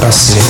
pra ser.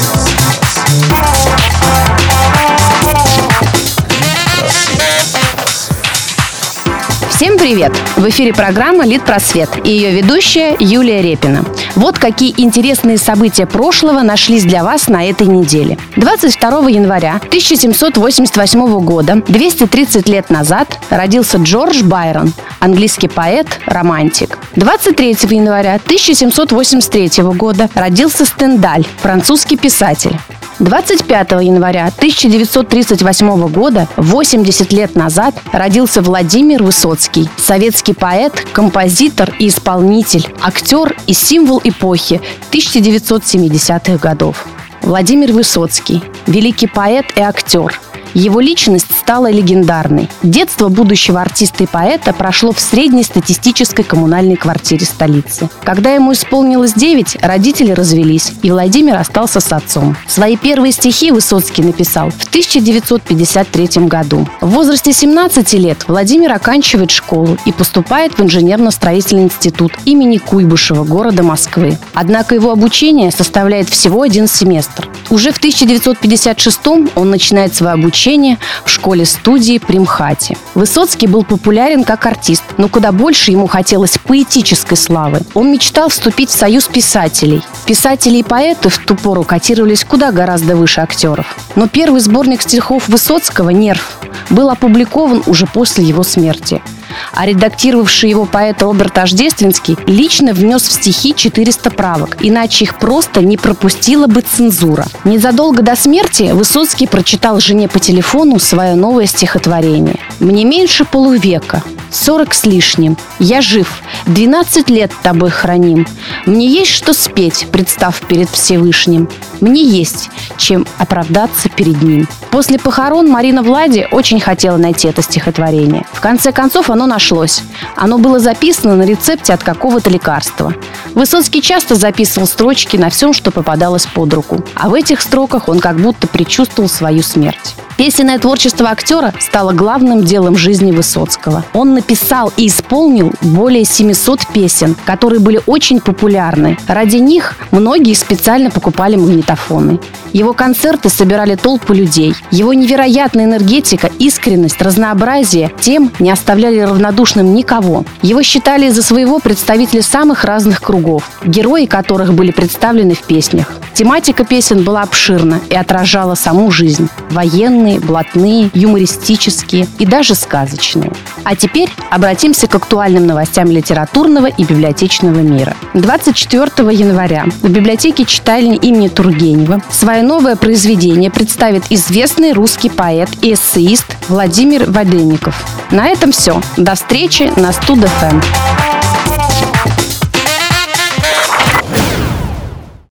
Всем привет! В эфире программа «Лид Просвет» и ее ведущая Юлия Репина. Вот какие интересные события прошлого нашлись для вас на этой неделе. 22 января 1788 года, 230 лет назад, родился Джордж Байрон, английский поэт, романтик. 23 января 1783 года родился Стендаль, французский писатель. 25 января 1938 года, 80 лет назад, родился Владимир Высоцкий, советский поэт, композитор и исполнитель, актер и символ эпохи 1970-х годов. Владимир Высоцкий, великий поэт и актер – его личность стала легендарной. Детство будущего артиста и поэта прошло в средней статистической коммунальной квартире столицы. Когда ему исполнилось 9, родители развелись, и Владимир остался с отцом. Свои первые стихи Высоцкий написал в 1953 году. В возрасте 17 лет Владимир оканчивает школу и поступает в инженерно-строительный институт имени Куйбышева города Москвы. Однако его обучение составляет всего один семестр. Уже в 1956 он начинает свое обучение в школе-студии при МХАТе. Высоцкий был популярен как артист, но куда больше ему хотелось поэтической славы. Он мечтал вступить в союз писателей. Писатели и поэты в ту пору котировались куда гораздо выше актеров. Но первый сборник стихов Высоцкого «Нерв» был опубликован уже после его смерти а редактировавший его поэт Роберт Ождественский лично внес в стихи 400 правок, иначе их просто не пропустила бы цензура. Незадолго до смерти Высоцкий прочитал жене по телефону свое новое стихотворение. «Мне меньше полувека, сорок с лишним. Я жив, двенадцать лет тобой храним. Мне есть что спеть, представ перед Всевышним. Мне есть, чем оправдаться перед ним. После похорон Марина Влади очень хотела найти это стихотворение. В конце концов оно нашлось. Оно было записано на рецепте от какого-то лекарства. Высоцкий часто записывал строчки на всем, что попадалось под руку. А в этих строках он как будто предчувствовал свою смерть. Песенное творчество актера стало главным делом жизни Высоцкого. Он написал и исполнил более 700 песен, которые были очень популярны. Ради них многие специально покупали магнитофоны. Его концерты собирали толпы людей. Его невероятная энергетика, искренность, разнообразие тем не оставляли равнодушным никого. Его считали за своего представителя самых разных кругов, герои которых были представлены в песнях. Тематика песен была обширна и отражала саму жизнь. Военные, блатные, юмористические и даже сказочные. А теперь обратимся к актуальным новостям литературного и библиотечного мира. 24 января в библиотеке читальни имени Тургенева свое новое произведение представит известный русский поэт и эссеист Владимир Воденников. На этом все. До встречи на Студ-ФМ.